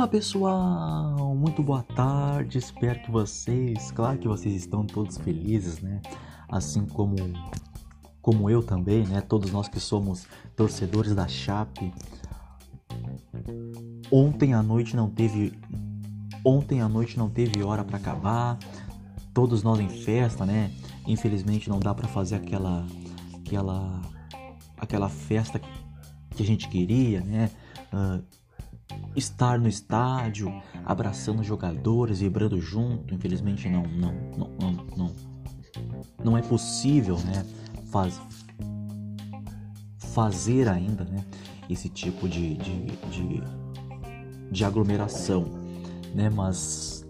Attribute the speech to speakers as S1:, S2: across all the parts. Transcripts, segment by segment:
S1: Fala pessoal, muito boa tarde. Espero que vocês, claro que vocês estão todos felizes, né? Assim como como eu também, né? Todos nós que somos torcedores da Chape. Ontem à noite não teve ontem à noite não teve hora para acabar. Todos nós em festa, né? Infelizmente não dá para fazer aquela aquela aquela festa que a gente queria, né? Uh, estar no estádio, abraçando jogadores, vibrando junto. Infelizmente não, não, não, não, não, não é possível, né? Faz, fazer ainda, né? Esse tipo de, de, de, de aglomeração, né? Mas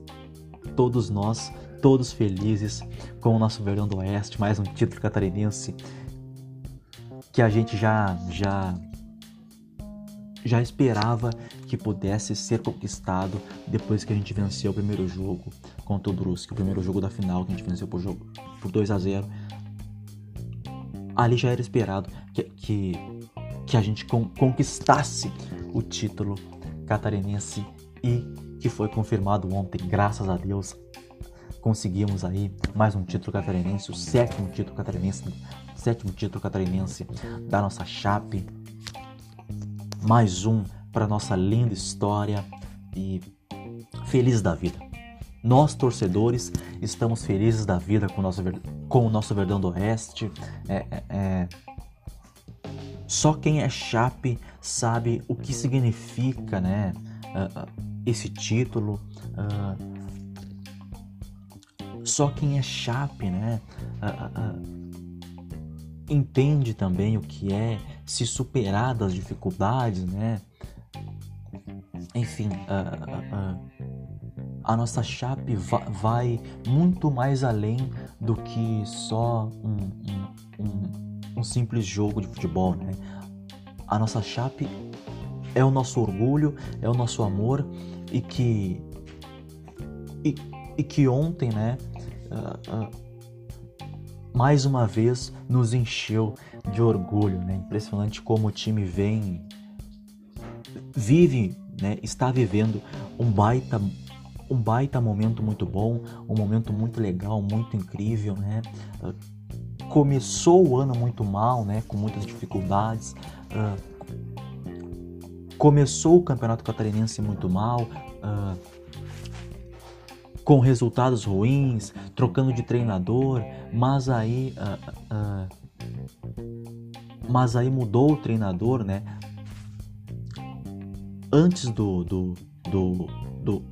S1: todos nós, todos felizes com o nosso Verdão do Oeste, mais um título catarinense que a gente já já já esperava que pudesse ser conquistado depois que a gente venceu o primeiro jogo contra o Brusque, o primeiro jogo da final que a gente venceu por, jogo, por 2 a 0 Ali já era esperado que, que, que a gente con conquistasse o título catarinense e que foi confirmado ontem, graças a Deus. Conseguimos aí mais um título catarinense, o sétimo título catarinense, sétimo título catarinense da nossa chape mais um para nossa linda história e feliz da vida. Nós, torcedores, estamos felizes da vida com o nosso, com o nosso Verdão do Oeste. É, é, é... Só quem é chape sabe o que significa né, uh, uh, esse título. Uh, só quem é chape né, entende também o que é se superar das dificuldades, né? Enfim, a, a, a nossa chape vai muito mais além do que só um, um, um, um simples jogo de futebol, né? A nossa chape é o nosso orgulho, é o nosso amor e que e, e que ontem, né? Uh, uh, mais uma vez nos encheu de orgulho, né? Impressionante como o time vem, vive, né? Está vivendo um baita, um baita momento muito bom, um momento muito legal, muito incrível, né? Começou o ano muito mal, né? Com muitas dificuldades. Começou o campeonato catarinense muito mal. Uh, com resultados ruins, trocando de treinador, mas aí, uh, uh, mas aí mudou o treinador, né? Antes do, do, do, do,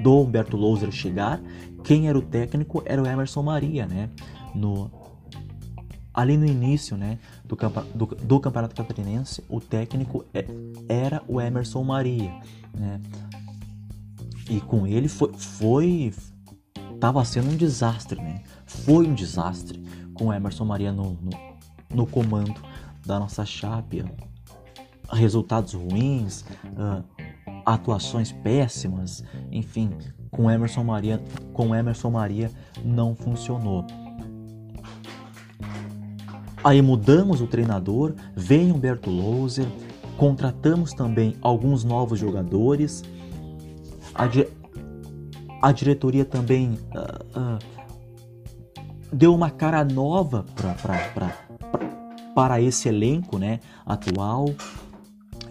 S1: do Humberto Louser chegar, quem era o técnico era o Emerson Maria, né? No, ali no início né, do, do, do Campeonato Catarinense, o técnico é, era o Emerson Maria. Né? E com ele foi, foi tava sendo um desastre, né? Foi um desastre com Emerson Maria no, no, no comando da nossa chape. Resultados ruins, uh, atuações péssimas, enfim, com Emerson Maria, com Emerson Maria não funcionou. Aí mudamos o treinador, vem Humberto Louser, contratamos também alguns novos jogadores. A, a diretoria também uh, uh, deu uma cara nova para esse elenco né, atual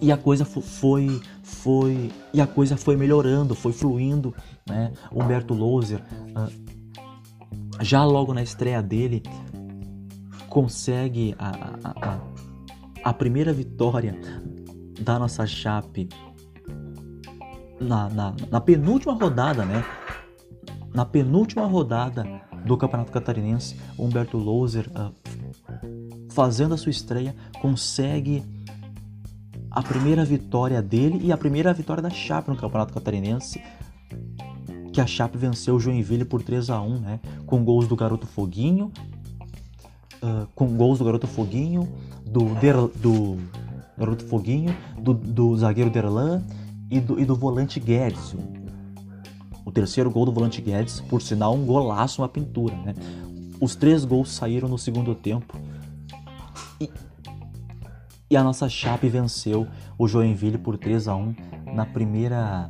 S1: e a coisa foi foi e a coisa foi melhorando, foi fluindo, né? Humberto Loser uh, já logo na estreia dele consegue a, a, a, a primeira vitória da nossa chape na, na, na penúltima rodada, né? Na penúltima rodada do Campeonato Catarinense, Humberto Louser, uh, fazendo a sua estreia, consegue a primeira vitória dele e a primeira vitória da Chape no Campeonato Catarinense, que a Chape venceu o Joinville por 3 a 1 né? Com gols do Garoto Foguinho, uh, com gols do Garoto Foguinho, do, Der, do Garoto Foguinho, do, do zagueiro Derlan e do, e do volante Guedes. O terceiro gol do volante Guedes, por sinal, um golaço, uma pintura. Né? Os três gols saíram no segundo tempo. E, e a nossa Chape venceu o Joinville por 3 a 1 na primeira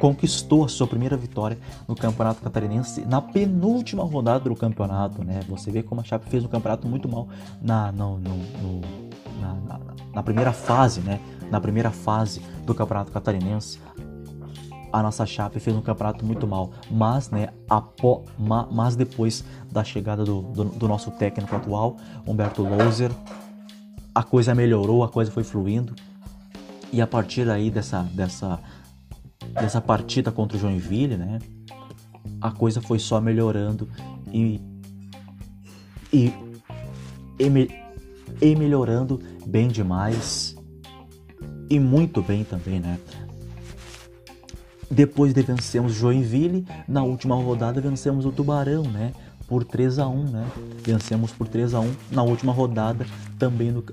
S1: conquistou a sua primeira vitória no Campeonato Catarinense na penúltima rodada do campeonato, né? Você vê como a Chape fez um campeonato muito mal na, no, no, no, na, na, na primeira fase, né? Na primeira fase do Campeonato Catarinense, a nossa Chape fez um campeonato muito mal, mas, né, apó, ma, mas depois da chegada do, do, do, nosso técnico atual, Humberto Louser, a coisa melhorou, a coisa foi fluindo, e a partir aí dessa, dessa, dessa partida contra o Joinville, né, a coisa foi só melhorando e, e, e, e melhorando bem demais e muito bem também, né? Depois de vencermos Joinville, na última rodada vencemos o Tubarão, né? Por 3 a 1 né? Vencemos por 3 a 1 na última rodada, também no,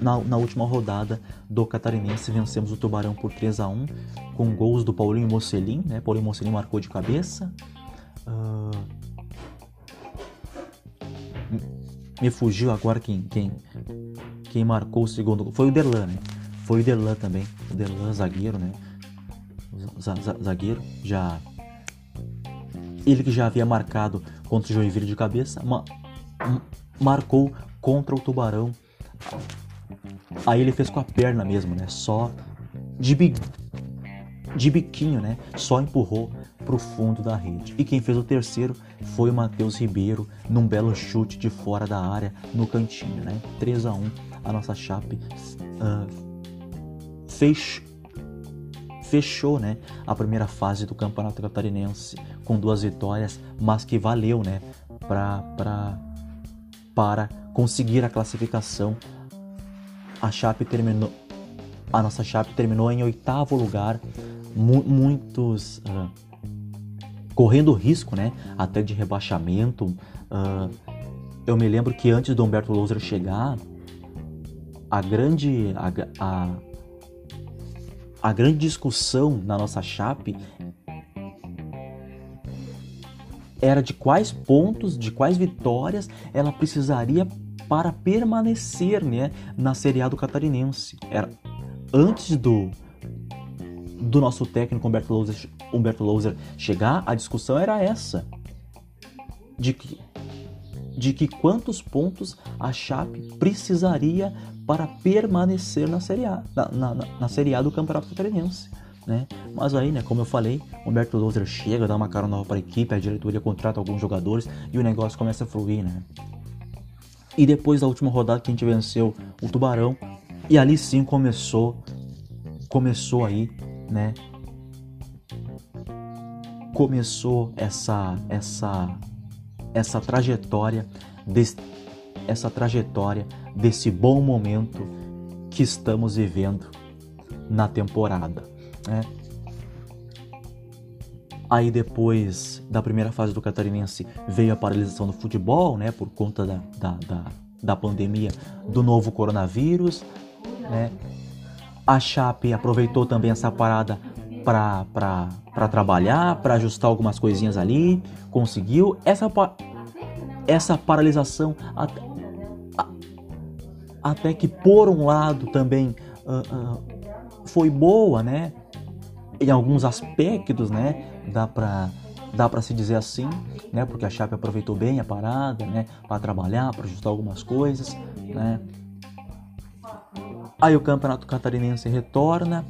S1: na, na, última rodada do Catarinense vencemos o Tubarão por 3 a 1 com gols do Paulinho Mocelin, né? Paulinho Mocelin marcou de cabeça. Uh... Me fugiu agora quem, quem, quem marcou o segundo gol. Foi o Derlan, né? Foi o Derlan também. O Derlan, zagueiro, né? zagueiro, já ele que já havia marcado contra o Joinville de cabeça, ma marcou contra o Tubarão. Aí ele fez com a perna mesmo, né? Só de, bi de biquinho, né? Só empurrou pro fundo da rede. E quem fez o terceiro foi o Matheus Ribeiro, num belo chute de fora da área, no cantinho, né? 3 a 1 a nossa Chape uh, fez fechou né, a primeira fase do Campeonato Catarinense com duas vitórias, mas que valeu né, pra, pra, para conseguir a classificação. A Chape terminou, a nossa Chape terminou em oitavo lugar, mu muitos uh, correndo risco, né, até de rebaixamento. Uh, eu me lembro que antes do Humberto Louser chegar, a grande a, a a grande discussão na nossa chape era de quais pontos, de quais vitórias ela precisaria para permanecer né, na Série A do Catarinense. Era antes do do nosso técnico Humberto Louser, Humberto Louser chegar, a discussão era essa. De que, de que quantos pontos a Chape precisaria para permanecer na Série A, na, na, na Série A do Campeonato Catarinense. Né? Mas aí, né, como eu falei, Humberto Louser chega, dá uma cara nova para a equipe, a diretoria contrata alguns jogadores e o negócio começa a fluir, né? E depois da última rodada que a gente venceu o Tubarão, e ali sim começou, começou aí, né? Começou essa, essa, essa trajetória desse, essa trajetória desse bom momento que estamos vivendo na temporada. Né? Aí depois da primeira fase do Catarinense veio a paralisação do futebol, né, por conta da, da, da, da pandemia do novo coronavírus. Né? A Chape aproveitou também essa parada para trabalhar, para ajustar algumas coisinhas ali, conseguiu. Essa, essa paralisação até que por um lado também uh, uh, foi boa, né? Em alguns aspectos, né? Dá para dá para se dizer assim, né? Porque a Chape aproveitou bem a parada, né? Para trabalhar, para ajustar algumas coisas, né? Aí o Campeonato Catarinense retorna.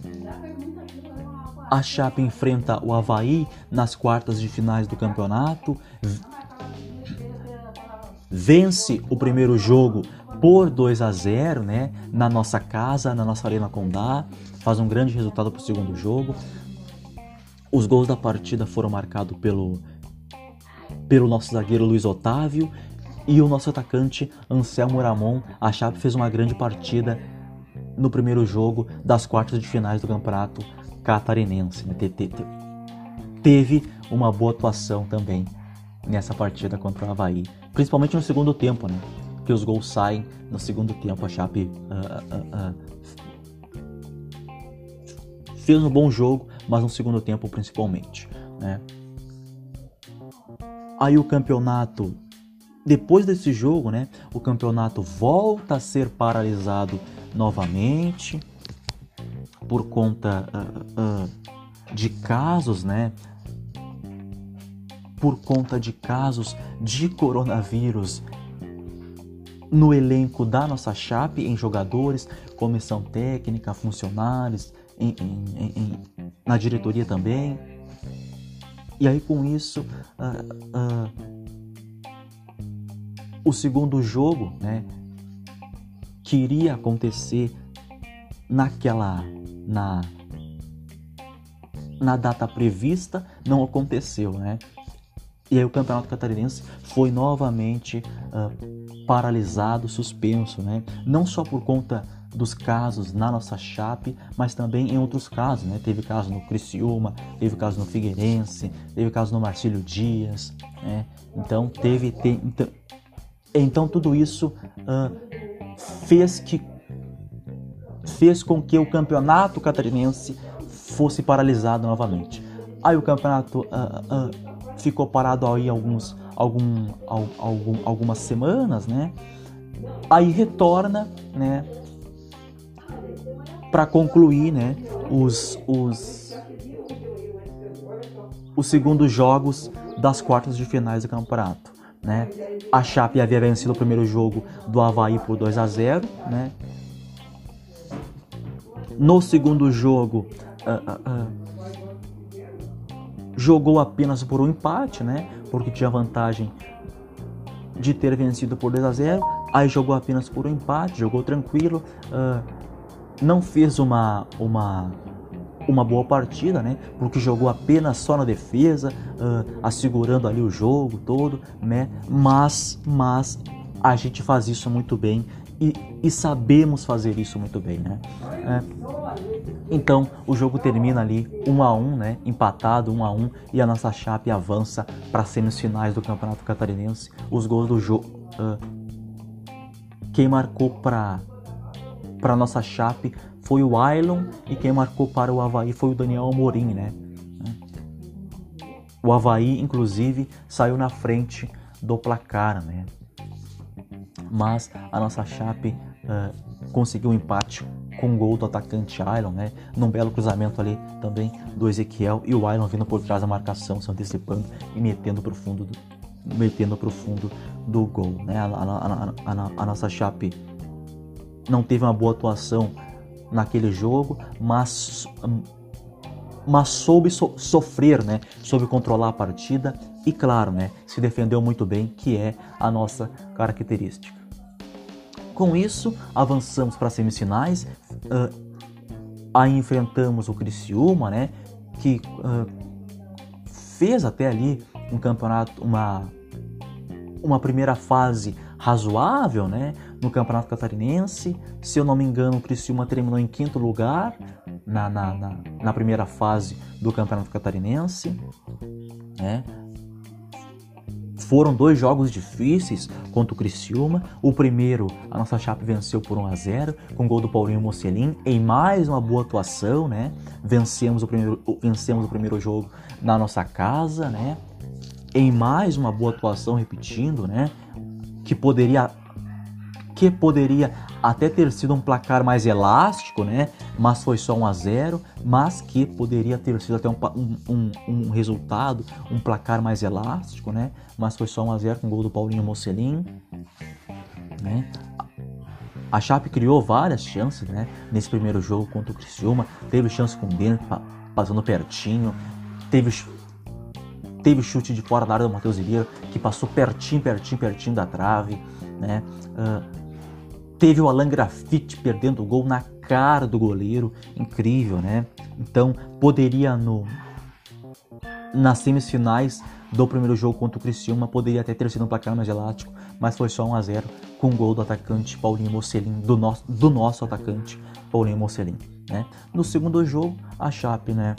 S1: A Chape enfrenta o Havaí nas quartas de finais do campeonato. Vence o primeiro jogo por 2 a 0, né, na nossa casa, na nossa Arena Condá, faz um grande resultado para o segundo jogo. Os gols da partida foram marcados pelo pelo nosso zagueiro Luiz Otávio e o nosso atacante Anselmo Ramon. A Chape fez uma grande partida no primeiro jogo das quartas de finais do Campeonato Catarinense. Né? Teve uma boa atuação também nessa partida contra o Havaí, principalmente no segundo tempo, né? que os gols saem no segundo tempo. A Chape uh, uh, uh, fez um bom jogo, mas no segundo tempo principalmente. Né? Aí o campeonato, depois desse jogo, né, o campeonato volta a ser paralisado novamente por conta de casos, né? Por conta de casos de coronavírus no elenco da nossa Chape, em jogadores, comissão técnica, funcionários, em, em, em, na diretoria também. E aí com isso, uh, uh, o segundo jogo, né, que iria acontecer naquela na na data prevista não aconteceu, né? E aí o campeonato catarinense foi novamente uh, paralisado, suspenso, né? Não só por conta dos casos na nossa chape, mas também em outros casos, né? Teve caso no Criciúma, teve caso no Figueirense, teve caso no Marcílio Dias, né? Então teve, tem, então, então tudo isso uh, fez que fez com que o campeonato catarinense fosse paralisado novamente. Aí o campeonato uh, uh, ficou parado aí alguns, algum, algum, algumas semanas, né? Aí retorna, né? Para concluir, né? Os, os, os segundos jogos das quartas de finais do campeonato. Né? A Chape havia vencido o primeiro jogo do Havaí por 2 a 0, né? No segundo jogo, uh, uh, uh, jogou apenas por um empate, né? Porque tinha vantagem de ter vencido por 2 a 0. Aí jogou apenas por um empate, jogou tranquilo, não fez uma uma uma boa partida, né? Porque jogou apenas só na defesa, assegurando ali o jogo todo, né? Mas mas a gente faz isso muito bem e, e sabemos fazer isso muito bem, né? É. Então o jogo termina ali 1 um a 1, um, né? Empatado 1 um a 1 e a nossa Chape avança para semifinais do Campeonato Catarinense. Os gols do jogo uh, quem marcou para para nossa Chape foi o Ailon e quem marcou para o Havaí foi o Daniel Amorim, né? O Havaí, inclusive, saiu na frente do placar, né? Mas a nossa Chape uh, conseguiu um empate com um gol do atacante Ailon, né? Num belo cruzamento ali também do Ezequiel e o Ailon vindo por trás da marcação, se antecipando e metendo para o fundo do, metendo pro fundo do gol, né? A, a, a, a, nossa Chape não teve uma boa atuação naquele jogo, mas mas soube so sofrer, né? Soube controlar a partida e claro, né? Se defendeu muito bem, que é a nossa característica. Com isso, avançamos para as semifinais. Uh, aí enfrentamos o Criciúma, né? Que uh, fez até ali um campeonato, uma, uma primeira fase razoável, né? No campeonato catarinense. Se eu não me engano, o Criciúma terminou em quinto lugar na, na, na, na primeira fase do campeonato catarinense. Né? Foram dois jogos difíceis contra o Criciúma. O primeiro, a nossa Chape venceu por 1 a 0 com gol do Paulinho Mocelin em mais uma boa atuação, né? Vencemos o primeiro, vencemos o primeiro jogo na nossa casa, né? Em mais uma boa atuação, repetindo, né? Que poderia que poderia até ter sido um placar mais elástico, né? Mas foi só 1 a 0, mas que poderia ter sido até um, um, um resultado, um placar mais elástico, né? Mas foi só 1 a 0 com o gol do Paulinho Mocelin, né? A Chape criou várias chances, né? Nesse primeiro jogo contra o Criciúma, teve chance com o Denner passando pertinho, teve teve chute de fora da área do Matheus Ribeiro, que passou pertinho, pertinho, pertinho da trave, né? Uh, Teve o Alan Graffiti perdendo o gol na cara do goleiro, incrível, né? Então poderia no nas semifinais do primeiro jogo contra o Criciúma poderia até ter sido um placar mais elástico, mas foi só 1 a 0 com o gol do atacante Paulinho Mocelin, do nosso, do nosso atacante Paulinho Mocelin, né? No segundo jogo, a Chape, né?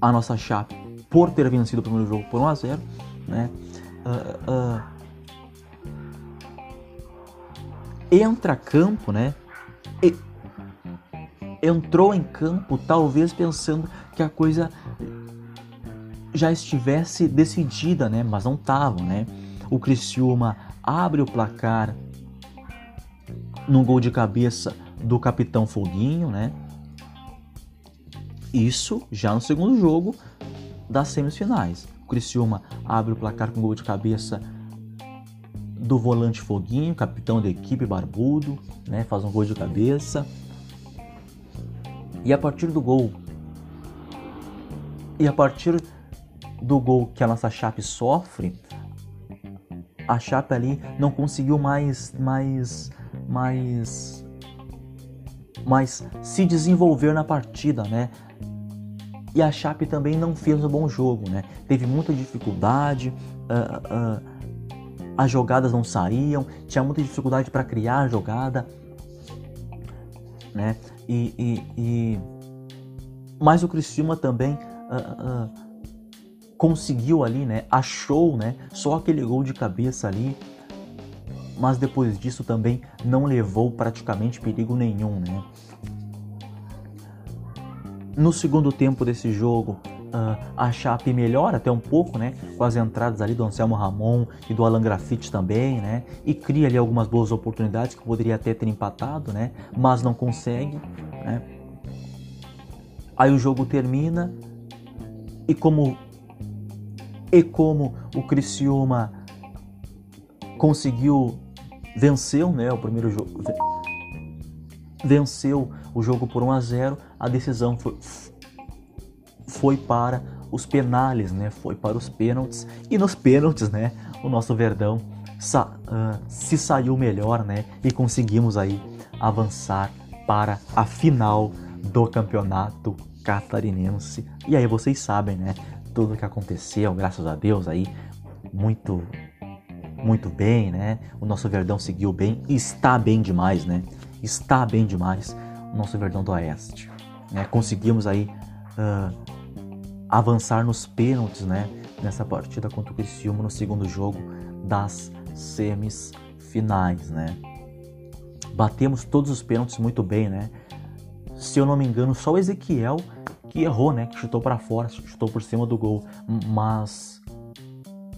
S1: A nossa Chape, por ter vencido o primeiro jogo por 1 a 0, né? Uh, uh, entra campo, né? E entrou em campo talvez pensando que a coisa já estivesse decidida, né? Mas não estava, né? O Criciúma abre o placar num gol de cabeça do capitão Foguinho, né? Isso já no segundo jogo das semifinais. O Criciúma abre o placar com gol de cabeça do volante Foguinho, capitão da equipe barbudo, né, faz um gol de cabeça. E a partir do gol e a partir do gol que a nossa Chape sofre, a Chape ali não conseguiu mais mais mais mais se desenvolver na partida, né? E a Chape também não fez um bom jogo, né? Teve muita dificuldade, uh, uh, as jogadas não saíam, tinha muita dificuldade para criar a jogada, né? E, e, e... mas o Criciúma também uh, conseguiu ali, né? Achou, né? Só aquele gol de cabeça ali, mas depois disso também não levou praticamente perigo nenhum, né? No segundo tempo desse jogo, uh, a Chape melhora até um pouco, né? Com as entradas ali do Anselmo Ramon e do Alan Grafite também, né? E cria ali algumas boas oportunidades que poderia até ter empatado, né? Mas não consegue, né? Aí o jogo termina e como e como o Criciúma conseguiu venceu, né, o primeiro jogo venceu o jogo por 1 a 0, a decisão foi, foi para os penales, né? Foi para os pênaltis e nos pênaltis, né? O nosso Verdão sa uh, se saiu melhor, né? E conseguimos aí avançar para a final do campeonato catarinense. E aí vocês sabem, né? Tudo que aconteceu, graças a Deus aí, muito muito bem, né? O nosso Verdão seguiu bem está bem demais, né? Está bem demais o nosso Verdão do Oeste. Né? Conseguimos aí uh, avançar nos pênaltis, né? Nessa partida contra o Criciúma no segundo jogo das semis finais, né? Batemos todos os pênaltis muito bem, né? Se eu não me engano, só o Ezequiel que errou, né? Que chutou para fora, chutou por cima do gol, mas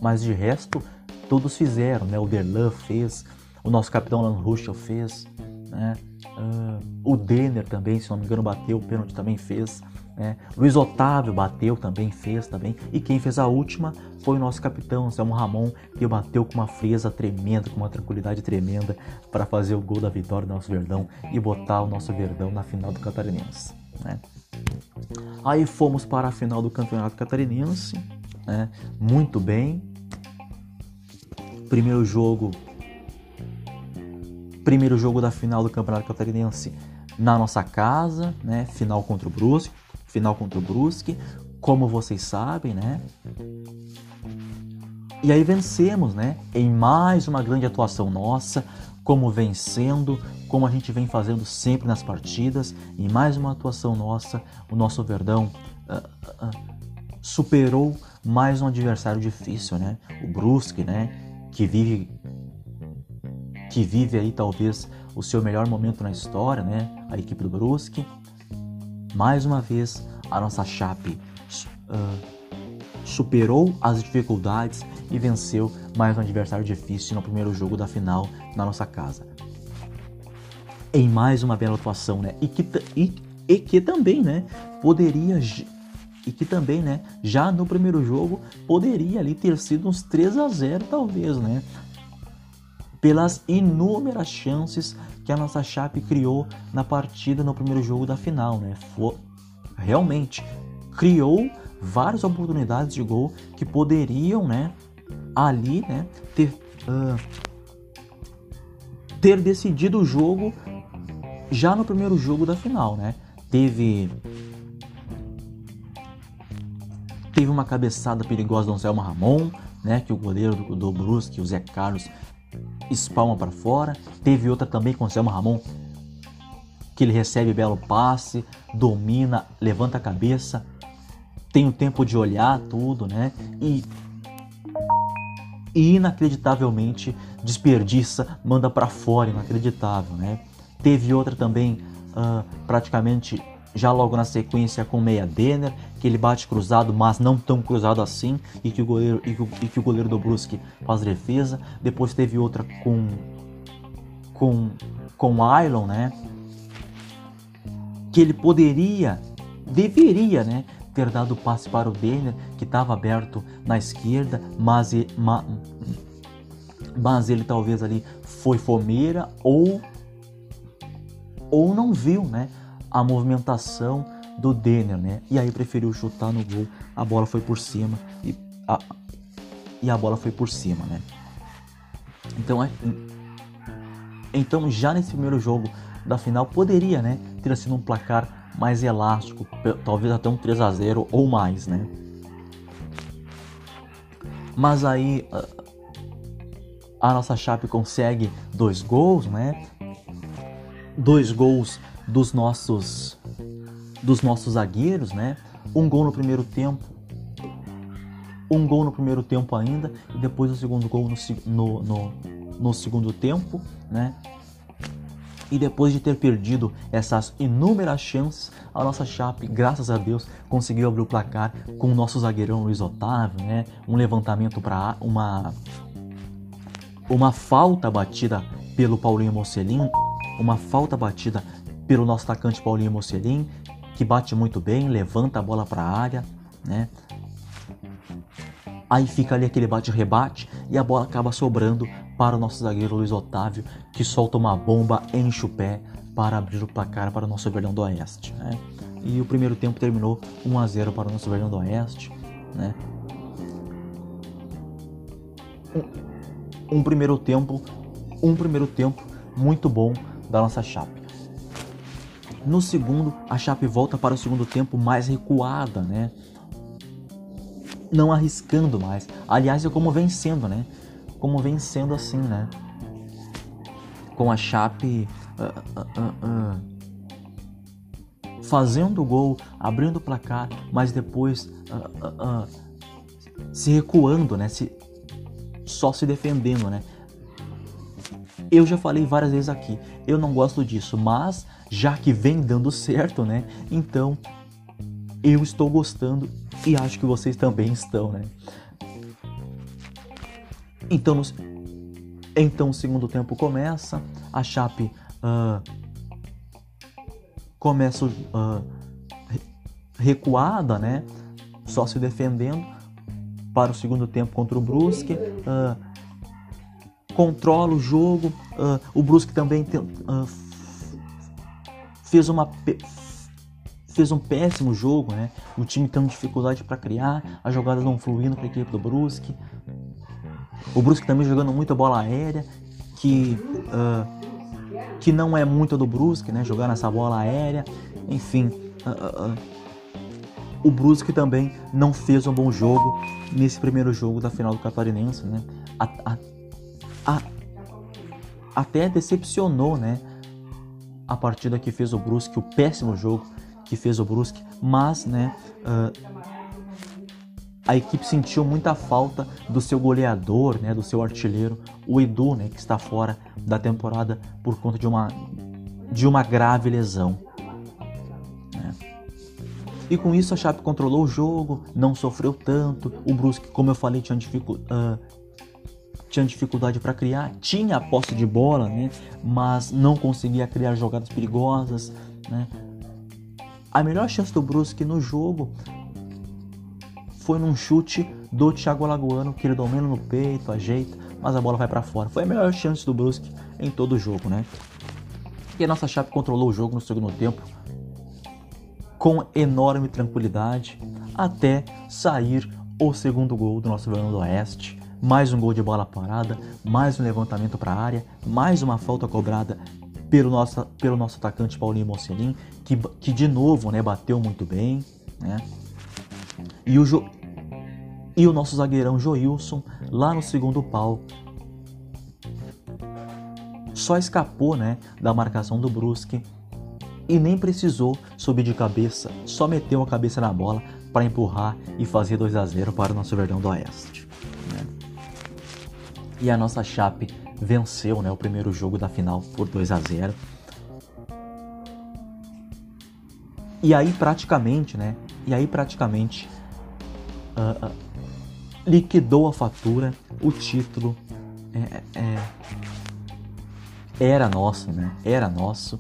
S1: mas de resto todos fizeram, né? O Derlan fez, o nosso capitão Alan Ruschel fez, né? Uh, o Denner também, se não me engano, bateu, o pênalti também fez. Né? Luiz Otávio bateu também, fez também. E quem fez a última foi o nosso capitão, Anselmo Ramon, que bateu com uma frieza tremenda, com uma tranquilidade tremenda para fazer o gol da vitória do nosso Verdão e botar o nosso Verdão na final do Catarinense. Né? Aí fomos para a final do Campeonato Catarinense, né? muito bem, primeiro jogo primeiro jogo da final do Campeonato Catarinense na nossa casa, né? Final contra o Brusque, final contra o Brusque, como vocês sabem, né? E aí vencemos, né? Em mais uma grande atuação nossa, como vencendo, como a gente vem fazendo sempre nas partidas, em mais uma atuação nossa, o nosso Verdão uh, uh, superou mais um adversário difícil, né? O Brusque, né? que vive que vive aí talvez o seu melhor momento na história, né? A equipe do Brusque. Mais uma vez, a nossa Chape uh, superou as dificuldades e venceu mais um adversário difícil no primeiro jogo da final na nossa casa. Em mais uma bela atuação, né? E que, e, e que também, né? Poderia e que também, né, já no primeiro jogo poderia ali ter sido uns 3 a 0 talvez, né? Pelas inúmeras chances que a nossa Chape criou na partida no primeiro jogo da final, né? For, realmente criou várias oportunidades de gol que poderiam, né, ali, né, ter uh, ter decidido o jogo já no primeiro jogo da final, né? Teve Teve uma cabeçada perigosa do Anselmo Ramon, né, que o goleiro do, do Brusque, o Zé Carlos, espalma para fora. Teve outra também com o Anselmo Ramon, que ele recebe belo passe, domina, levanta a cabeça, tem o tempo de olhar tudo, né? E, e inacreditavelmente desperdiça, manda para fora, inacreditável, né? Teve outra também uh, praticamente já logo na sequência com Meia Denner, que ele bate cruzado, mas não tão cruzado assim, e que o goleiro, e que, e que o goleiro do Brusque faz defesa. Depois teve outra com com com Ailon, né? Que ele poderia deveria, né, ter dado passe para o Denner, que estava aberto na esquerda, mas, ma, mas ele talvez ali foi fomeira ou ou não viu, né, a movimentação do Denner, né? E aí preferiu chutar no gol. A bola foi por cima e a, e a bola foi por cima, né? Então, é, então já nesse primeiro jogo da final poderia, né, ter sido um placar mais elástico, talvez até um 3 a 0 ou mais, né? Mas aí a nossa Chape consegue dois gols, né? Dois gols dos nossos dos nossos zagueiros, né? Um gol no primeiro tempo, um gol no primeiro tempo ainda e depois o segundo gol no, no, no, no segundo tempo, né? E depois de ter perdido essas inúmeras chances, a nossa Chape, graças a Deus, conseguiu abrir o placar com o nosso zagueirão Luiz Otávio, né? Um levantamento para uma uma falta batida pelo Paulinho Mocelin, uma falta batida pelo nosso atacante Paulinho Mocelin, que bate muito bem, levanta a bola para a área, né? Aí fica ali aquele bate-rebate e a bola acaba sobrando para o nosso zagueiro Luiz Otávio, que solta uma bomba, enche o pé para abrir o placar para o nosso Verdão do Oeste. Né? E o primeiro tempo terminou 1 a 0 para o nosso Verdão do Oeste. Né? Um, um primeiro tempo, um primeiro tempo muito bom da nossa Chape. No segundo, a Chape volta para o segundo tempo mais recuada, né? Não arriscando mais. Aliás, é como vencendo, né? como vem sendo assim, né? Com a Chape uh, uh, uh, fazendo o gol, abrindo o placar, mas depois se recuando, né? Se, só se defendendo, né? Eu já falei várias vezes aqui, eu não gosto disso, mas já que vem dando certo, né? Então eu estou gostando e acho que vocês também estão, né? Então, no, então o segundo tempo começa, a Chape uh, começa uh, recuada, né? Só se defendendo para o segundo tempo contra o Brusque. Uh, controla o jogo. o Brusque também tem, fez uma fez um péssimo jogo, né? O time tendo dificuldade para criar, as jogadas não fluindo para a equipe do Brusque. O Brusque também jogando muita bola aérea, que, uh, que não é muito do Brusque, né? Jogar nessa bola aérea. Enfim, uh, uh, o Brusque também não fez um bom jogo nesse primeiro jogo da final do Catarinense, né? A, a, a, até decepcionou, né? A partida que fez o Brusque, o péssimo jogo que fez o Brusque, mas, né? a equipe sentiu muita falta do seu goleador, né, do seu artilheiro, o Edu, né, que está fora da temporada por conta de uma, de uma grave lesão. Né. E com isso a Chape controlou o jogo, não sofreu tanto. O Brusque, como eu falei, tinha, dificu uh, tinha dificuldade para criar, tinha a posse de bola, né, mas não conseguia criar jogadas perigosas. Né. A melhor chance do Brusque no jogo foi num chute do Thiago Alagoano, que ele domina no peito, ajeita, mas a bola vai para fora. Foi a melhor chance do Brusque em todo o jogo, né? E a nossa Chape controlou o jogo no segundo tempo com enorme tranquilidade até sair o segundo gol do nosso Verão do Oeste. Mais um gol de bola parada, mais um levantamento para a área, mais uma falta cobrada pelo nosso, pelo nosso atacante Paulinho Mocelin, que, que de novo né, bateu muito bem. Né? E o, e o nosso zagueirão Joilson lá no segundo pau. Só escapou né, da marcação do Brusque e nem precisou subir de cabeça, só meteu a cabeça na bola para empurrar e fazer 2 a 0 para o nosso Verdão do Oeste. E a nossa Chape venceu né, o primeiro jogo da final por 2 a 0 E aí praticamente, né? E aí praticamente uh, uh, liquidou a fatura, o título é, é, era nosso, né? Era nosso.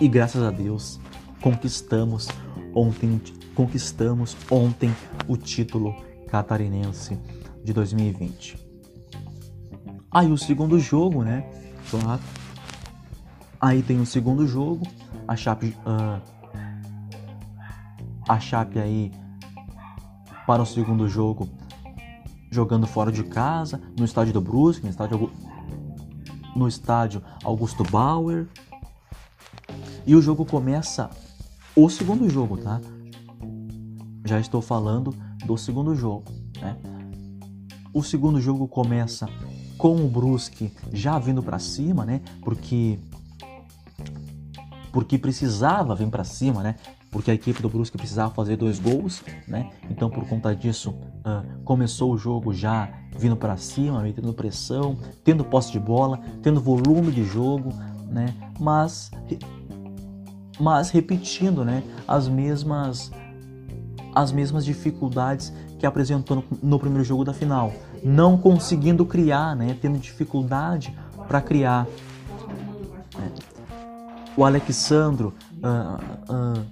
S1: E graças a Deus conquistamos ontem conquistamos ontem o título catarinense de 2020. Aí o segundo jogo, né? Claro. Aí tem o segundo jogo, a Chape, uh, a Chape aí para o segundo jogo jogando fora de casa, no estádio do Brusque, no estádio, no estádio Augusto Bauer. E o jogo começa o segundo jogo, tá? Já estou falando do segundo jogo, né? O segundo jogo começa com o Brusque já vindo para cima, né? Porque porque precisava vir para cima, né? Porque a equipe do Brusque precisava fazer dois gols, né? Então por conta disso uh, começou o jogo já vindo para cima, metendo pressão, tendo posse de bola, tendo volume de jogo, né? Mas mas repetindo, né? As mesmas as mesmas dificuldades que apresentou no, no primeiro jogo da final, não conseguindo criar, né? Tendo dificuldade para criar. O Alexandro uh, uh,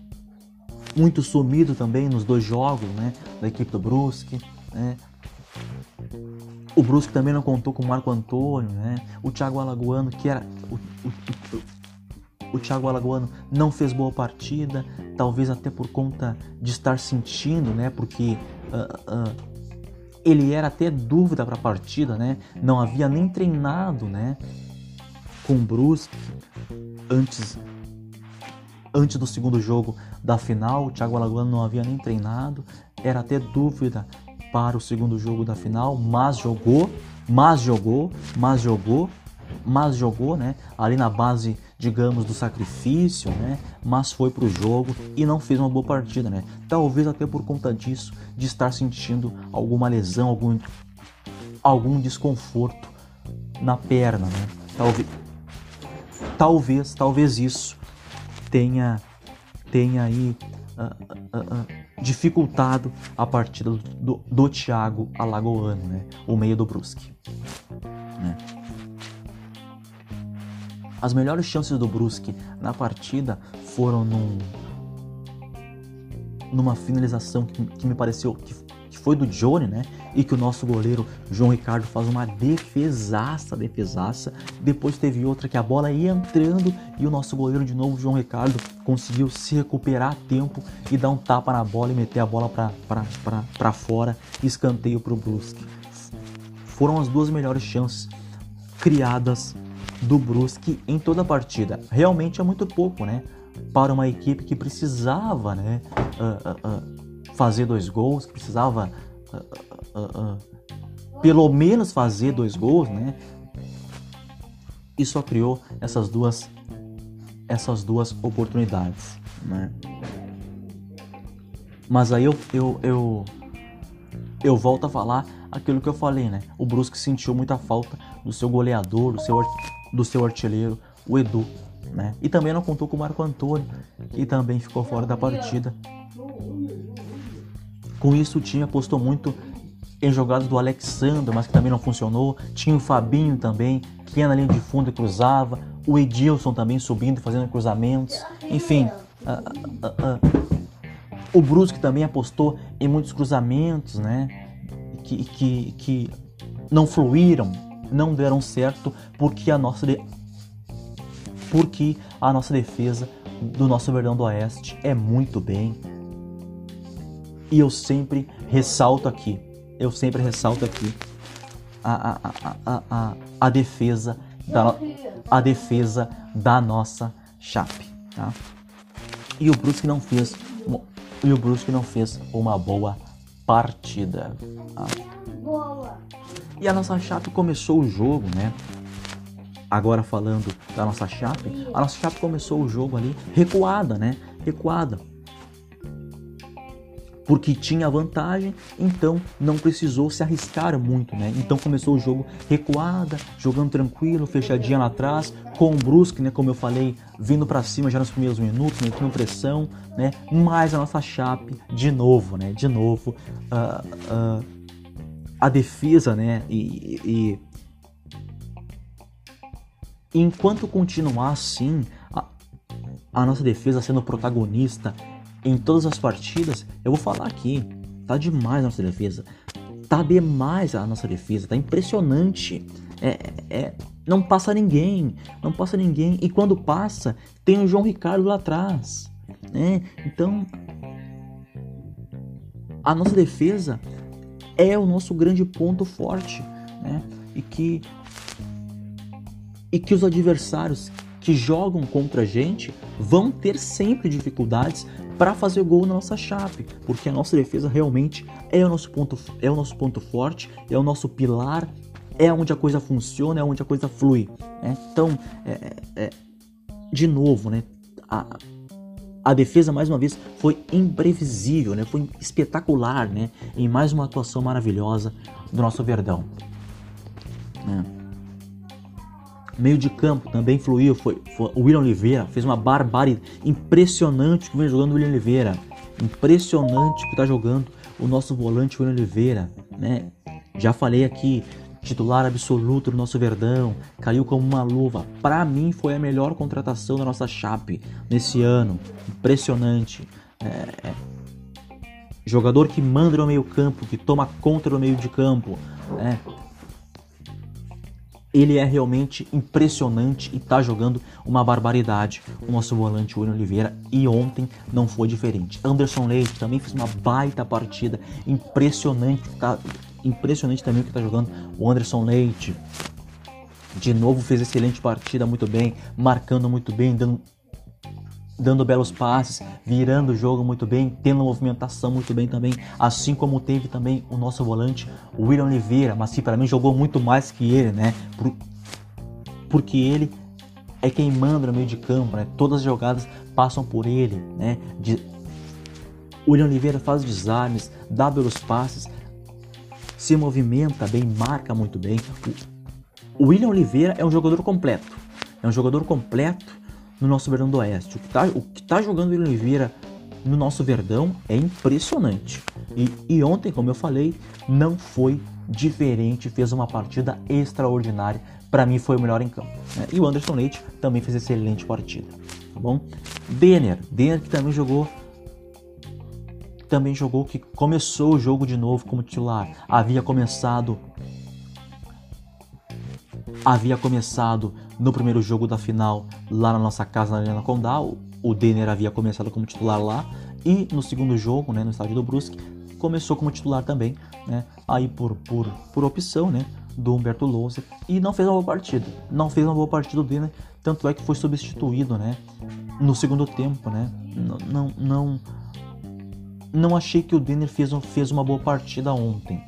S1: muito sumido também nos dois jogos, né? Da equipe do Brusque, né? O Brusque também não contou com o Marco Antônio, né? O Thiago Alagoano, que era. O, o, o, o Thiago Alagoano não fez boa partida, talvez até por conta de estar sentindo, né? Porque uh, ele era até dúvida para a partida, né? Não havia nem treinado, né? Com o Brusque antes antes do segundo jogo da final, o Thiago Alagoano não havia nem treinado, era até dúvida para o segundo jogo da final, mas jogou, mas jogou, mas jogou, mas jogou, né? Ali na base, digamos, do sacrifício, né? Mas foi pro jogo e não fez uma boa partida, né? Talvez até por conta disso, de estar sentindo alguma lesão, algum algum desconforto na perna, né? Talvez talvez, talvez isso tenha tenha aí uh, uh, uh, dificultado a partida do, do, do Thiago Alagoano, né? o meio do Brusque. Né? As melhores chances do Brusque na partida foram num, numa finalização que, que me pareceu que que foi do Johnny, né? E que o nosso goleiro João Ricardo faz uma defesaça, defesaça. Depois teve outra que a bola ia entrando e o nosso goleiro de novo, João Ricardo, conseguiu se recuperar a tempo e dar um tapa na bola e meter a bola para fora, escanteio para o Brusque. Foram as duas melhores chances criadas do Brusque em toda a partida. Realmente é muito pouco, né? Para uma equipe que precisava, né? Uh, uh, uh, fazer dois gols, que precisava pelo menos fazer dois gols, né? E só criou essas duas essas duas oportunidades, né? Mas aí eu, eu, eu, eu volto a falar aquilo que eu falei, né? O Brusque sentiu muita falta do seu goleador, do seu, do seu artilheiro, o Edu, né? E também não contou com o Marco Antônio, que também ficou fora da partida. Com isso, o time apostou muito em jogadas do Alexandre, mas que também não funcionou. Tinha o Fabinho também, que ia na linha de fundo e cruzava. O Edilson também subindo, fazendo cruzamentos. Enfim, uh, uh, uh, o Brusque também apostou em muitos cruzamentos, né? Que, que, que não fluíram, não deram certo, porque a nossa, de... porque a nossa defesa do nosso Verdão do Oeste é muito bem e eu sempre ressalto aqui, eu sempre ressalto aqui a, a, a, a, a defesa da, a defesa da nossa Chape, tá? E o Brusque não fez e o Brusque não fez uma boa partida. Tá? E a nossa Chape começou o jogo, né? Agora falando da nossa Chape, a nossa Chape começou o jogo ali recuada, né? Recuada porque tinha vantagem, então não precisou se arriscar muito, né? Então começou o jogo recuada, jogando tranquilo, fechadinha lá atrás, com o Brusque, né, como eu falei, vindo para cima já nos primeiros minutos, metendo pressão, né? Mas a nossa Chape de novo, né? De novo, uh, uh, a defesa, né? E, e, enquanto continuar assim, a, a nossa defesa sendo protagonista em todas as partidas, eu vou falar aqui, tá demais a nossa defesa. Tá demais a nossa defesa, tá impressionante. É, é, não passa ninguém, não passa ninguém. E quando passa, tem o João Ricardo lá atrás. Né? Então, a nossa defesa é o nosso grande ponto forte. Né? E que e que os adversários que jogam contra a gente vão ter sempre dificuldades para fazer gol na nossa chape, porque a nossa defesa realmente é o nosso ponto, é o nosso ponto forte, é o nosso pilar, é onde a coisa funciona, é onde a coisa flui. Né? Então, é, é, é, de novo, né? A, a defesa mais uma vez foi imprevisível, né? Foi espetacular, né? Em mais uma atuação maravilhosa do nosso Verdão. Né? Meio de campo também fluiu, foi, foi, o William Oliveira fez uma barbaridade impressionante que vem jogando o William Oliveira. Impressionante que está jogando o nosso volante William Oliveira, né? Já falei aqui, titular absoluto do nosso Verdão, caiu como uma luva. Para mim foi a melhor contratação da nossa Chape nesse ano. Impressionante. É, é, jogador que manda no meio campo, que toma conta no meio de campo, né? ele é realmente impressionante e está jogando uma barbaridade. O nosso volante William Oliveira e ontem não foi diferente. Anderson Leite também fez uma baita partida, impressionante, tá, impressionante também o que está jogando o Anderson Leite. De novo fez excelente partida, muito bem, marcando muito bem, dando dando belos passes, virando o jogo muito bem, tendo movimentação muito bem também, assim como teve também o nosso volante, o William Oliveira, mas sim, para mim jogou muito mais que ele, né? Por, porque ele é quem manda no meio de campo, né? Todas as jogadas passam por ele, né? De, William Oliveira faz desarmes, dá belos passes, se movimenta bem, marca muito bem. O, William Oliveira é um jogador completo. É um jogador completo no nosso Verdão do Oeste. O que está tá jogando o Oliveira no nosso Verdão é impressionante. E, e ontem, como eu falei, não foi diferente, fez uma partida extraordinária. Para mim foi o melhor em campo. Né? E o Anderson Leite também fez excelente partida. Tá bom? Denner, Denner que também jogou também jogou que começou o jogo de novo como titular. Havia começado havia começado no primeiro jogo da final lá na nossa casa na Arena Condal. O Denner havia começado como titular lá e no segundo jogo, né, no estádio do Brusque, começou como titular também, né, aí por, por, por opção, né, do Humberto Lousa e não fez uma boa partida. Não fez uma boa partida o Denner, tanto é que foi substituído, né, no segundo tempo, né. Não não não, não achei que o Denner fez, fez uma boa partida ontem.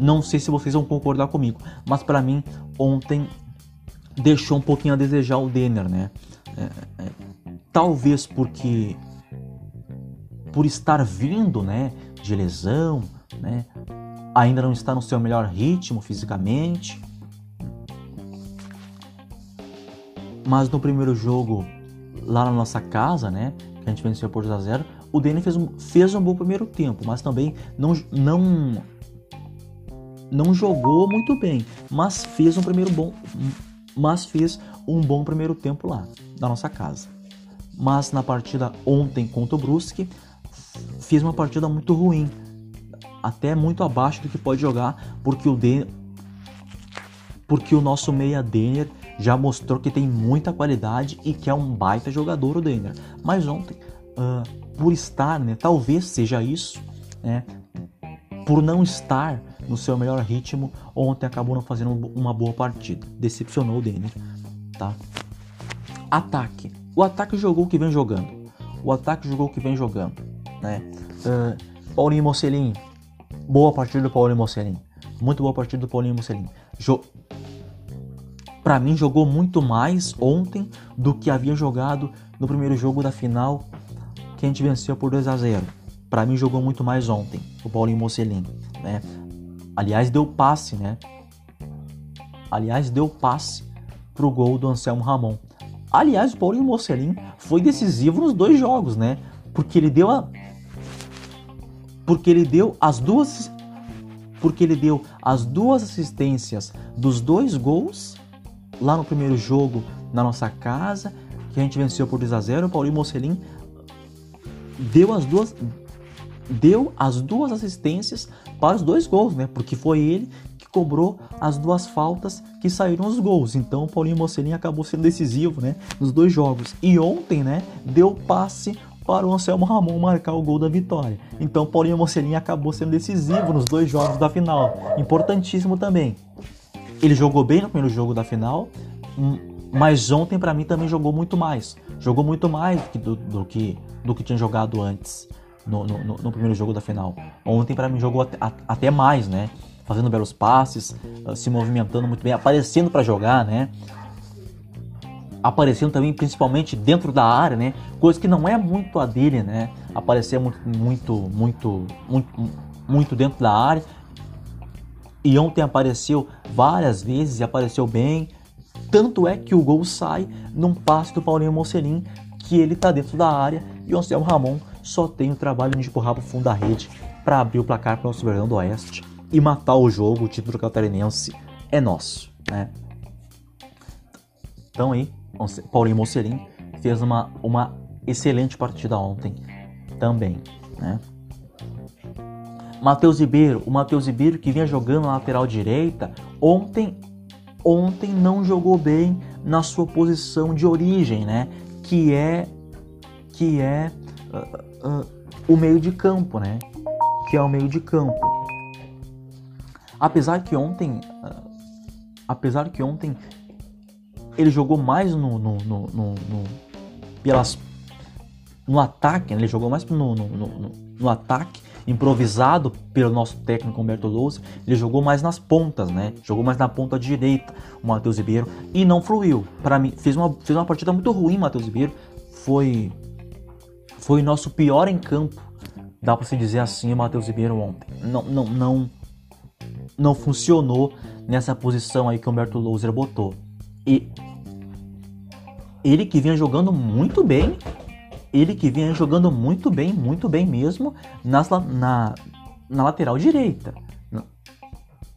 S1: Não sei se vocês vão concordar comigo, mas para mim ontem deixou um pouquinho a desejar o Denner, né? É, é, talvez porque por estar vindo, né, de lesão, né, ainda não está no seu melhor ritmo fisicamente. Mas no primeiro jogo lá na nossa casa, né, que a gente venceu por 2 a 0, o Denner fez um, fez um bom primeiro tempo, mas também não não não jogou muito bem, mas fez um primeiro bom, mas fez um bom primeiro tempo lá na nossa casa. Mas na partida ontem contra o Brusque fez uma partida muito ruim, até muito abaixo do que pode jogar, porque o Den porque o nosso meia Denner já mostrou que tem muita qualidade e que é um baita jogador o Denner. Mas ontem, uh, por estar, né, talvez seja isso, né, por não estar no seu melhor ritmo, ontem acabou não fazendo uma boa partida. Decepcionou o Denner, tá? Ataque. O ataque jogou o que vem jogando. O ataque jogou o que vem jogando, né? Uh, Paulinho Mocelin. Boa partida do Paulinho Mocelin. Muito boa partida do Paulinho Mocelin. Jo para mim jogou muito mais ontem do que havia jogado no primeiro jogo da final que a gente venceu por 2 a 0. Para mim jogou muito mais ontem o Paulinho Mocelin, né? Aliás, deu passe, né? Aliás, deu passe pro gol do Anselmo Ramon. Aliás, o Paulinho Mocelin foi decisivo nos dois jogos, né? Porque ele deu a porque ele deu as duas porque ele deu as duas assistências dos dois gols lá no primeiro jogo na nossa casa, que a gente venceu por 2 a 0. O Paulinho Mocelin deu as duas deu as duas assistências para os dois gols, né? Porque foi ele que cobrou as duas faltas que saíram os gols. Então o Paulinho Mocelin acabou sendo decisivo, né? Nos dois jogos. E ontem, né? Deu passe para o Anselmo Ramon marcar o gol da vitória. Então Paulinho Mocelin acabou sendo decisivo nos dois jogos da final. Importantíssimo também. Ele jogou bem no primeiro jogo da final, hum, mas ontem para mim também jogou muito mais. Jogou muito mais do, do, que, do que tinha jogado antes no, no, no primeiro jogo da final. Ontem para mim jogou até, até, mais, né? Fazendo belos passes, ah, se movimentando muito bem, aparecendo para jogar, né? Aparecendo também principalmente dentro da área, né? Coisa que não é muito a dele, né? Aparecer muito, muito, muito, muito, muito dentro da área. E ontem apareceu várias vezes e apareceu bem. Tanto é que o gol sai num passe do Paulinho Mocelin, que ele tá dentro da área e o Anselmo Ramon só tem o trabalho de empurrar para o fundo da rede para abrir o placar para o nosso Verdão do Oeste e matar o jogo, o título catarinense é nosso, né? Então aí, Paulinho Mocerim fez uma, uma excelente partida ontem também, né? Matheus Ribeiro, o Matheus Ribeiro que vinha jogando na lateral direita, ontem ontem não jogou bem na sua posição de origem, né? Que é que é uh, uh, o meio de campo, né? Que é o meio de campo. Apesar que ontem, uh, apesar que ontem ele jogou mais no, no, no, no, no pelas no ataque, né? ele jogou mais no, no, no, no, ataque improvisado pelo nosso técnico Humberto Lousa, ele jogou mais nas pontas, né? Jogou mais na ponta direita, o Matheus Ribeiro, e não fluiu. Para mim, fez uma, fez uma partida muito ruim, Matheus Ribeiro. Foi foi nosso pior em campo, dá para se dizer assim, o Matheus Ribeiro ontem. Não, não, não, não funcionou nessa posição aí que o Humberto Louser botou. E ele que vinha jogando muito bem, ele que vinha jogando muito bem, muito bem mesmo, nas, na, na lateral direita. Na,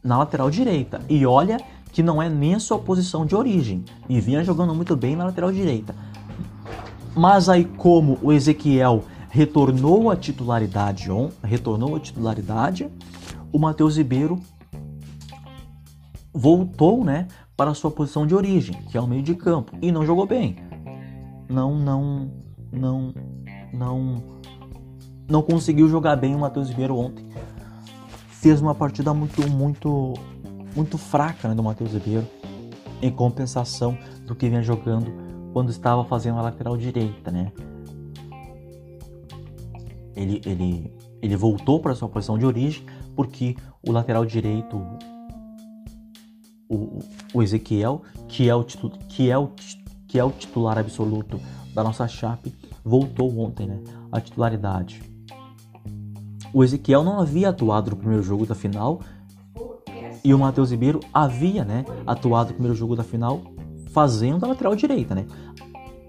S1: na lateral direita. E olha que não é nem a sua posição de origem. E vinha jogando muito bem na lateral direita. Mas aí como o Ezequiel retornou à titularidade, on, retornou à titularidade, o Matheus Ribeiro voltou, né, para a sua posição de origem, que é o meio de campo, e não jogou bem. Não, não, não, não, não conseguiu jogar bem o Matheus Ribeiro ontem. Fez uma partida muito, muito, muito fraca né, do Matheus Ribeiro, em compensação do que vinha jogando quando estava fazendo a lateral direita, né? Ele, ele, ele voltou para sua posição de origem porque o lateral direito, o, o Ezequiel, que é o, titu, que, é o, que é o titular absoluto da nossa chape, voltou ontem, né? A titularidade. O Ezequiel não havia atuado no primeiro jogo da final e o Matheus Ribeiro havia, né, atuado no primeiro jogo da final fazendo a lateral direita, né?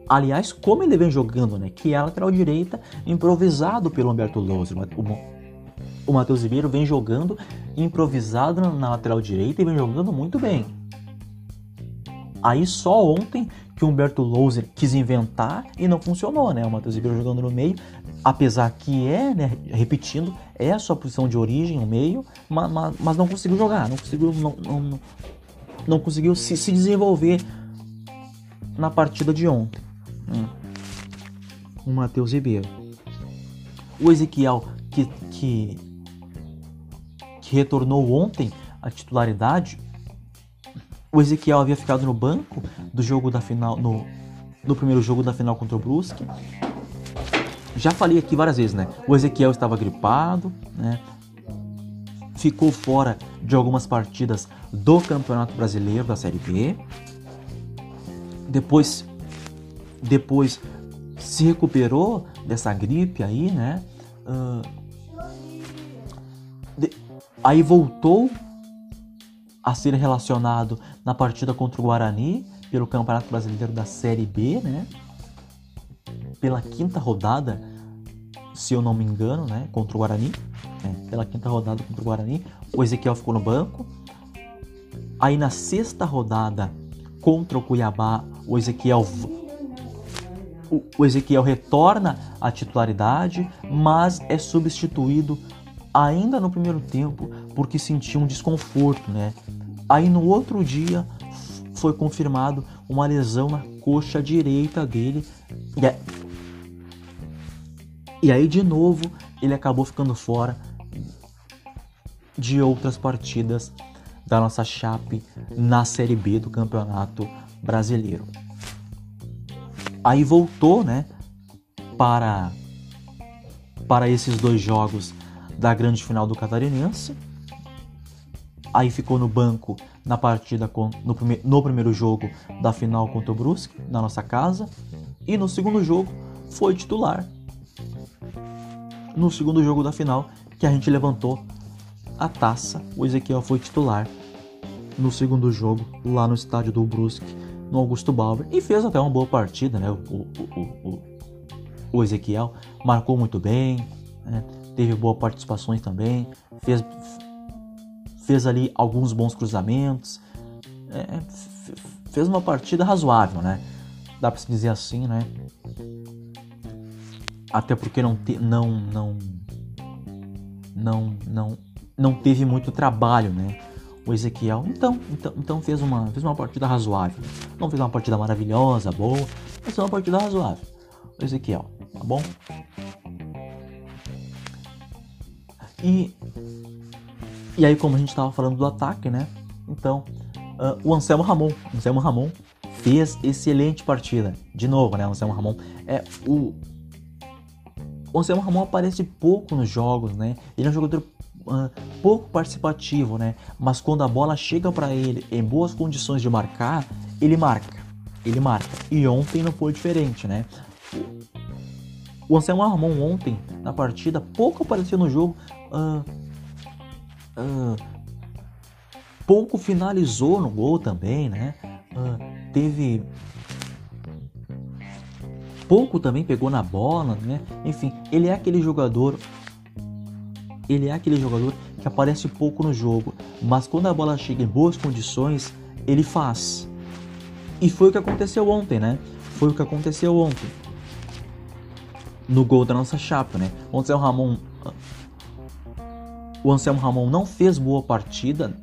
S1: Aliás, como ele vem jogando, né? Que é a lateral direita, improvisado pelo Humberto Lousa. O, o Matheus Ribeiro vem jogando improvisado na lateral direita e vem jogando muito bem. Aí só ontem que o Humberto Louser quis inventar e não funcionou, né? O Matheus Ribeiro jogando no meio, apesar que é, né, repetindo, é a sua posição de origem, o meio, mas, mas, mas não conseguiu jogar, não conseguiu, não, não, não conseguiu se, se desenvolver na partida de ontem. Hum. O Matheus Ribeiro. O Ezequiel, que, que, que retornou ontem à titularidade, o Ezequiel havia ficado no banco do jogo da final, no, no primeiro jogo da final contra o Brusque. Já falei aqui várias vezes, né? O Ezequiel estava gripado, né? Ficou fora de algumas partidas do Campeonato Brasileiro da Série B. Depois, depois se recuperou dessa gripe aí, né? Uh, de, aí voltou a ser relacionado na partida contra o Guarani pelo Campeonato Brasileiro da Série B, né? Pela quinta rodada, se eu não me engano, né? Contra o Guarani. É, pela quinta rodada contra o Guarani. O Ezequiel ficou no banco. Aí na sexta rodada contra o Cuiabá, o Ezequiel o Ezequiel retorna à titularidade, mas é substituído ainda no primeiro tempo porque sentiu um desconforto, né? Aí no outro dia foi confirmado uma lesão na coxa direita dele. E aí de novo ele acabou ficando fora de outras partidas da nossa chape na Série B do Campeonato Brasileiro. Aí voltou, né, para para esses dois jogos da grande final do Catarinense. Aí ficou no banco na partida com, no, prime, no primeiro jogo da final contra o Brusque, na nossa casa. E no segundo jogo foi titular. No segundo jogo da final, que a gente levantou a taça, o Ezequiel foi titular no segundo jogo, lá no estádio do Brusque, no Augusto Bauer, e fez até uma boa partida, né? O, o, o, o Ezequiel marcou muito bem, né? teve boas participações também, fez, fez ali alguns bons cruzamentos, é, fez uma partida razoável, né? Dá para se dizer assim, né? Até porque não, te, não, não, não, não, não teve muito trabalho, né? O Ezequiel, então, então, então fez uma, fez uma partida razoável. Não fez uma partida maravilhosa, boa, mas fez uma partida razoável. O Ezequiel, tá bom? E, e aí, como a gente estava falando do ataque, né? Então, uh, o Anselmo Ramon, Anselmo Ramon fez excelente partida. De novo, né? O Anselmo Ramon é o o Anselmo Ramon aparece pouco nos jogos, né? Ele é um jogador uh, pouco participativo, né? Mas quando a bola chega para ele em boas condições de marcar, ele marca. Ele marca. E ontem não foi diferente, né? O Anselmo Ramon ontem, na partida, pouco apareceu no jogo. Uh, uh, pouco finalizou no gol também, né? teve pouco também pegou na bola, né? Enfim, ele é aquele jogador ele é aquele jogador que aparece pouco no jogo, mas quando a bola chega em boas condições, ele faz. E foi o que aconteceu ontem, né? Foi o que aconteceu ontem. No gol da nossa chapa, né? O Anselmo Ramon o Anselmo Ramon não fez boa partida,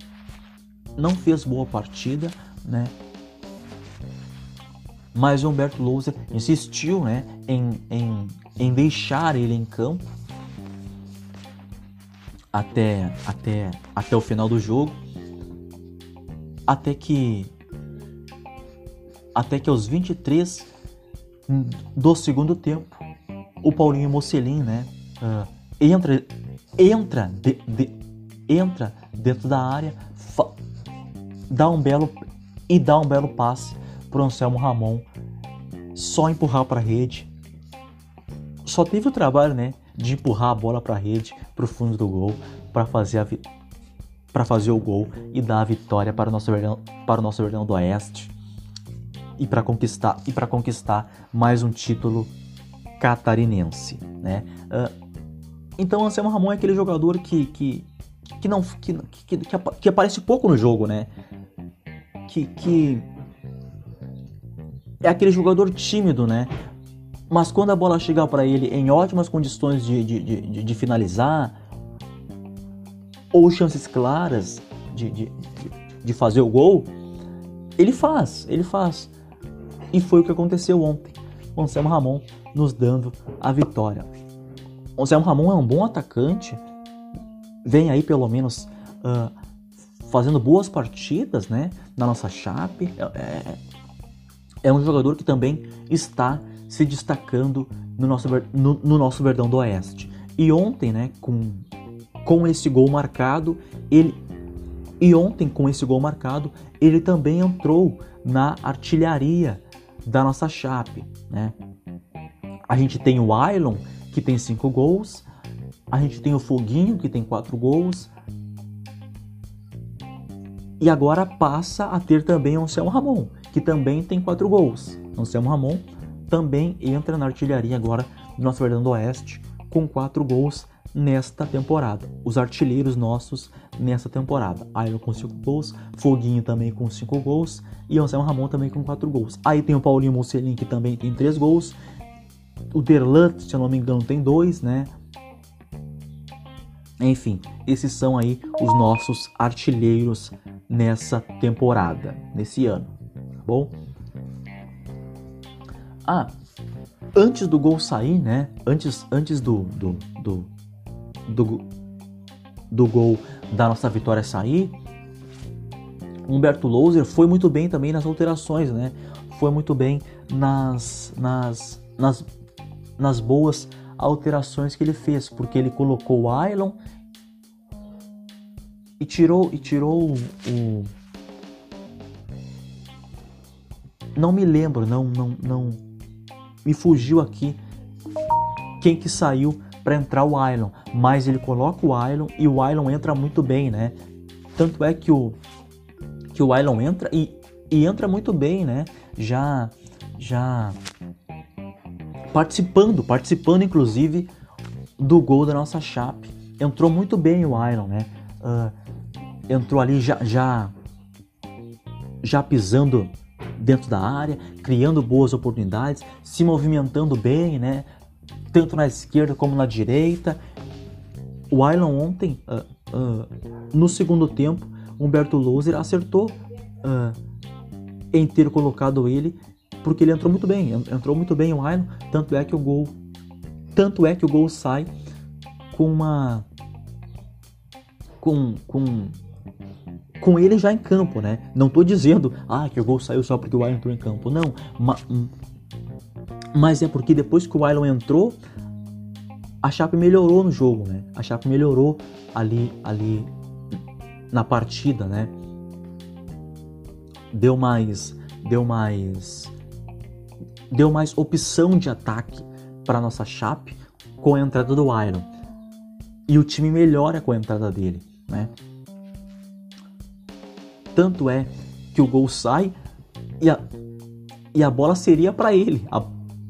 S1: não fez boa partida, né? Mas o Humberto Louser insistiu, né, em, em, em deixar ele em campo até, até, até o final do jogo. Até que. Até que aos 23 do segundo tempo, o Paulinho Mocelin, né? Uh, entra, entra, de, de, entra dentro da área, dá um belo e dá um belo passe para o Anselmo Ramon, só empurrar para a rede. Só teve o trabalho, né, de empurrar a bola para a rede, para o fundo do gol, para fazer a para fazer o gol e dar a vitória para o nosso Verdão, para o nosso Verdão do Oeste e para conquistar e para conquistar mais um título catarinense, né? Uh, então Anselmo Ramon é aquele jogador que que, que não que, que, que, que aparece pouco no jogo, né? Que, que é aquele jogador tímido, né? Mas quando a bola chega para ele em ótimas condições de, de, de, de, finalizar, ou chances claras de, de, de fazer o gol, ele faz, ele faz. E foi o que aconteceu ontem. O Anselmo Ramon nos dando a vitória. O Anselmo Ramon é um bom atacante, vem aí pelo menos uh, fazendo boas partidas né, na nossa chape. É, é, é um jogador que também está se destacando no nosso, no, no nosso Verdão do Oeste. E ontem, né, com, com esse gol marcado, ele e ontem com esse gol marcado, ele também entrou na artilharia da nossa chape, né? A gente tem o Ailon, que tem cinco gols, a gente tem o Foguinho, que tem quatro gols, e agora passa a ter também o Anselmo Ramon, que também tem quatro gols. Anselmo Ramon também entra na artilharia agora do nosso Verdão do Oeste com quatro gols nesta temporada. Os artilheiros nossos nesta temporada. Iron com 5 gols, Foguinho também com 5 gols e Anselmo Ramon também com 4 gols. Aí tem o Paulinho Mocelin que também tem 3 gols. O Derlan, se eu não me engano, tem 2, né? Enfim, esses são aí os nossos artilheiros nessa temporada, nesse ano, tá bom? Ah, antes do gol sair, né? Antes, antes do, do, do, do, do gol da nossa vitória sair, Humberto Louser foi muito bem também nas alterações, né? Foi muito bem nas, nas, nas, nas boas alterações que ele fez, porque ele colocou o Ailon e tirou e tirou o não me lembro, não não não me fugiu aqui quem que saiu para entrar o Ailon, mas ele coloca o Ailon e o Ailon entra muito bem, né? Tanto é que o que o Ailon entra e, e entra muito bem, né? Já já participando, participando inclusive do gol da nossa Chape. Entrou muito bem o Ailon, né? Uh, entrou ali já, já já pisando dentro da área, criando boas oportunidades, se movimentando bem, né? tanto na esquerda como na direita. O Ailon ontem, uh, uh, no segundo tempo, Humberto Loser acertou em ter colocado ele, porque ele entrou muito bem, entrou muito bem o Ailon, tanto é que o gol, tanto é que o gol sai com uma com, com com ele já em campo, né? Não tô dizendo, ah, que o gol saiu só porque o Ailon entrou em campo. Não, mas é porque depois que o Ailon entrou, a Chape melhorou no jogo, né? A Chape melhorou ali, ali na partida, né? Deu mais, deu mais, deu mais opção de ataque para nossa Chape com a entrada do Iron. E o time melhora com a entrada dele, né? Tanto é que o gol sai e a, e a bola seria para ele. A,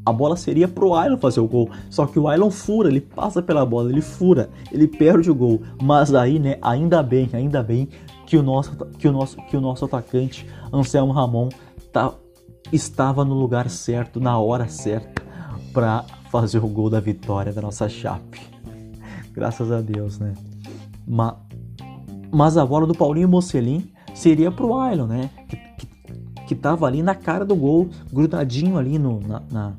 S1: a bola seria pro Ailon fazer o gol. Só que o Ailon fura, ele passa pela bola, ele fura, ele perde o gol. Mas aí, né, ainda bem, ainda bem que o nosso, que o nosso, que o nosso atacante, Anselmo Ramon, tá, estava no lugar certo, na hora certa, para fazer o gol da vitória da nossa Chape. Graças a Deus, né? Mas, mas a bola do Paulinho Mocelin seria pro Ailon, né? Que, que, que tava ali na cara do gol, grudadinho ali no, na, na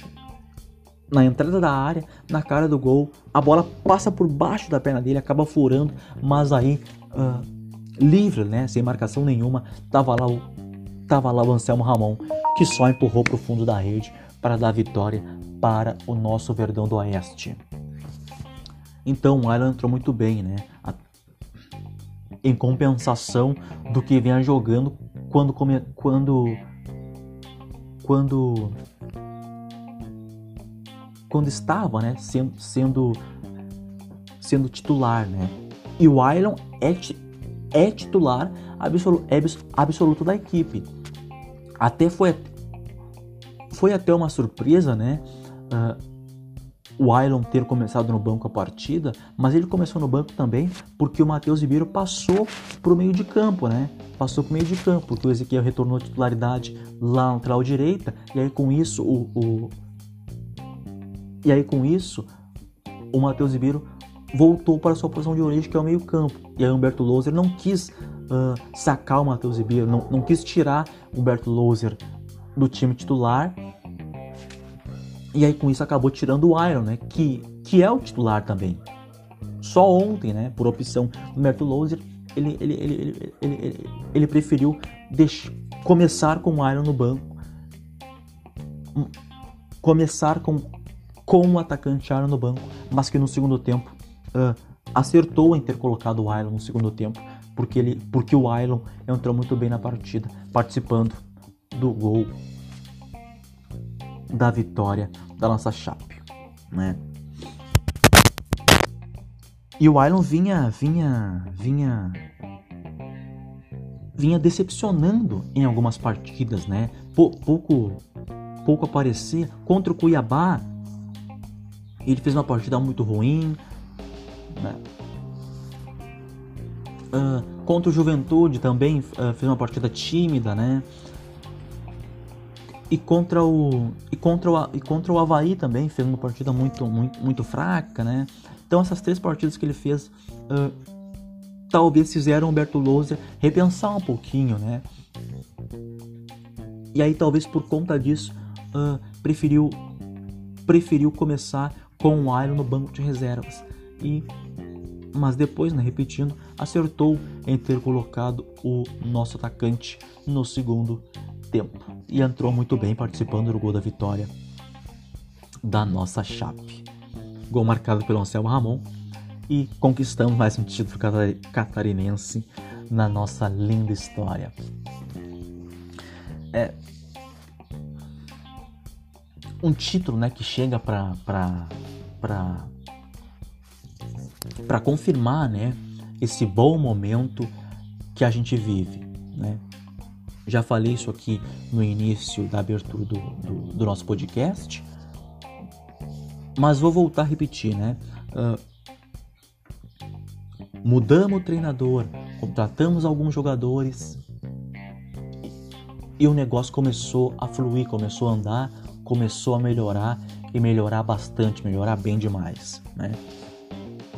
S1: na entrada da área, na cara do gol. A bola passa por baixo da perna dele, acaba furando, mas aí uh, livre, né, sem marcação nenhuma, tava lá o tava lá o Anselmo Ramon, que só empurrou para o fundo da rede para dar vitória para o nosso Verdão do Oeste. Então o Alan entrou muito bem, né? Em compensação do que vinha jogando quando quando quando quando estava né, sendo, sendo, sendo titular. Né? E o Ailon é, é titular absoluto, absoluto da equipe. Até foi, foi até uma surpresa, né? Uh, o Ailon ter começado no banco a partida, mas ele começou no banco também porque o Matheus Ribeiro passou para o meio de campo, né? Passou para o meio de campo, porque o Ezequiel retornou a titularidade lá na lateral direita, e aí com isso o, o, e aí com isso, o Matheus Ribeiro voltou para sua posição de origem, que é o meio-campo. E aí Humberto Loser não quis uh, sacar o Matheus Ribeiro, não, não quis tirar o Humberto Loser do time titular. E aí com isso acabou tirando o Iron, né? Que, que é o titular também. Só ontem, né? Por opção do Humberto Loser, ele, ele, ele, ele, ele, preferiu deixar, começar com o Iron no banco. Começar com com o atacante Aaron no banco, mas que no segundo tempo uh, acertou em ter colocado o Ailon no segundo tempo, porque, ele, porque o Ailon entrou muito bem na partida, participando do gol da vitória da nossa Chape, né? E o Ailon vinha, vinha, vinha, vinha decepcionando em algumas partidas, né? Pouco, pouco aparecia contra o Cuiabá ele fez uma partida muito ruim. Né? Uh, contra o Juventude também uh, fez uma partida tímida, né? E contra o e contra o, e contra o Havaí também fez uma partida muito muito, muito fraca, né? Então essas três partidas que ele fez uh, talvez fizeram o Humberto Louser repensar um pouquinho, né? E aí talvez por conta disso preferiu preferiu começar com o Iron no banco de reservas e mas depois, né, repetindo, acertou em ter colocado o nosso atacante no segundo tempo e entrou muito bem participando do gol da vitória da nossa Chape. Gol marcado pelo Anselmo Ramon e conquistamos mais um título catarinense na nossa linda história. É um título, né, que chega para para para confirmar, né, esse bom momento que a gente vive, né? Já falei isso aqui no início da abertura do, do, do nosso podcast, mas vou voltar a repetir, né? Uh, mudamos o treinador, contratamos alguns jogadores e o negócio começou a fluir, começou a andar, começou a melhorar e melhorar bastante, melhorar bem demais, né?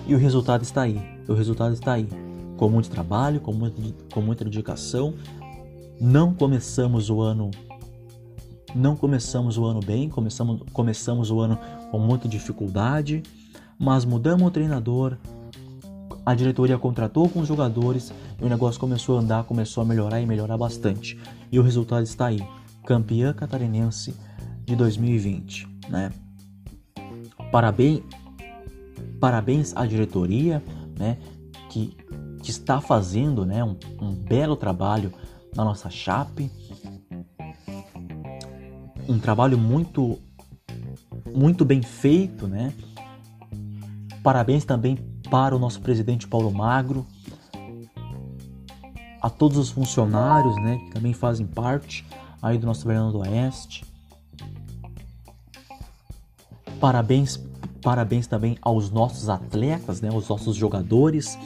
S1: E o resultado está aí. O resultado está aí. Com muito trabalho, com, muito, com muita dedicação. Não começamos o ano. Não começamos o ano bem, começamos, começamos o ano com muita dificuldade, mas mudamos o treinador, a diretoria contratou com os jogadores e o negócio começou a andar, começou a melhorar e melhorar bastante. E o resultado está aí. Campeã catarinense de 2020, né? Parabéns, Parabéns à diretoria, né, que, que está fazendo, né, um, um belo trabalho na nossa chape, um trabalho muito muito bem feito, né? Parabéns também para o nosso presidente Paulo Magro, a todos os funcionários, né, que também fazem parte aí do nosso governo do Oeste. Parabéns Parabéns também aos nossos atletas, né, aos nossos jogadores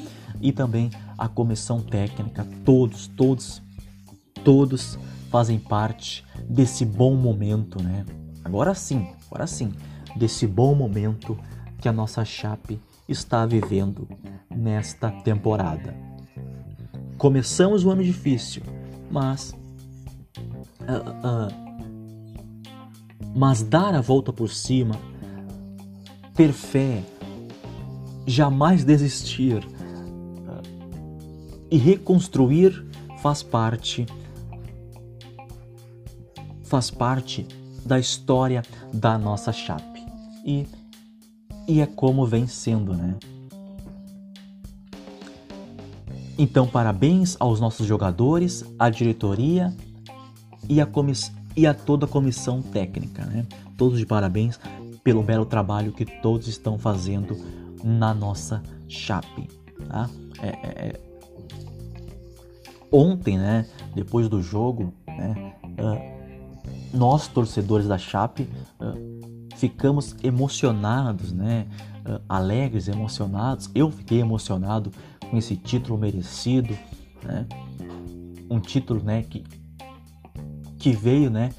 S1: e também à comissão técnica. Todos, todos, todos fazem parte desse bom momento, né? Agora sim, agora sim, desse bom momento que a nossa Chape está vivendo nesta temporada. Começamos o ano difícil, mas uh, uh, mas dar a volta por cima ter fé, jamais desistir e reconstruir faz parte faz parte da história da nossa Chape. E e é como vem sendo, né? Então, parabéns aos nossos jogadores, à diretoria e a, e a toda a comissão técnica, né? Todos de parabéns pelo belo trabalho que todos estão fazendo na nossa Chape. Tá? É, é, é. Ontem, né, depois do jogo, né, uh, nós torcedores da Chape uh, ficamos emocionados, né, uh, alegres, emocionados. Eu fiquei emocionado com esse título merecido, né, um título, né, que que veio, né,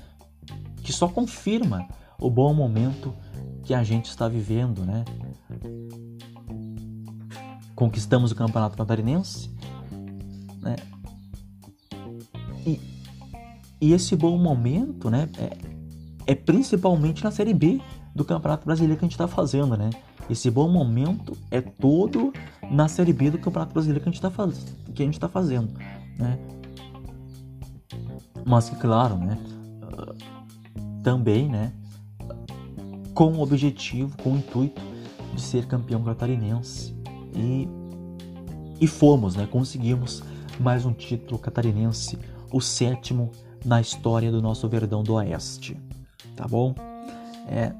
S1: que só confirma o bom momento que a gente está vivendo, né? Conquistamos o Campeonato Catarinense, né? E, e esse bom momento, né? É, é principalmente na Série B do Campeonato Brasileiro que a gente está fazendo, né? Esse bom momento é todo na Série B do Campeonato Brasileiro que a gente está faz... que a gente tá fazendo, né? Mas que claro, né? Também, né? Com o objetivo, com o intuito de ser campeão catarinense. E, e fomos, né? Conseguimos mais um título catarinense, o sétimo na história do nosso Verdão do Oeste. Tá bom? É,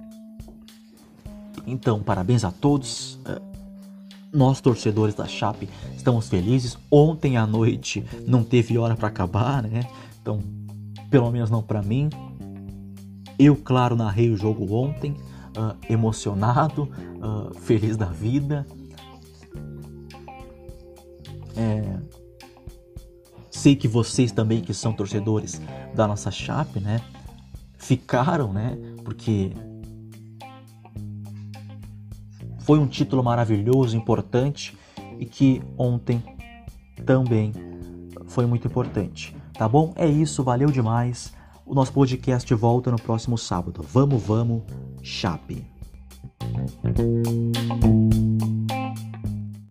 S1: então, parabéns a todos. É, nós, torcedores da Chape, estamos felizes. Ontem à noite não teve hora para acabar, né? Então, pelo menos não para mim. Eu, claro, narrei o jogo ontem, uh, emocionado, uh, feliz da vida. É, sei que vocês também que são torcedores da nossa Chape, né, ficaram, né, porque foi um título maravilhoso, importante e que ontem também foi muito importante. Tá bom? É isso, valeu demais. O nosso podcast volta no próximo sábado. Vamos, vamos, Chape.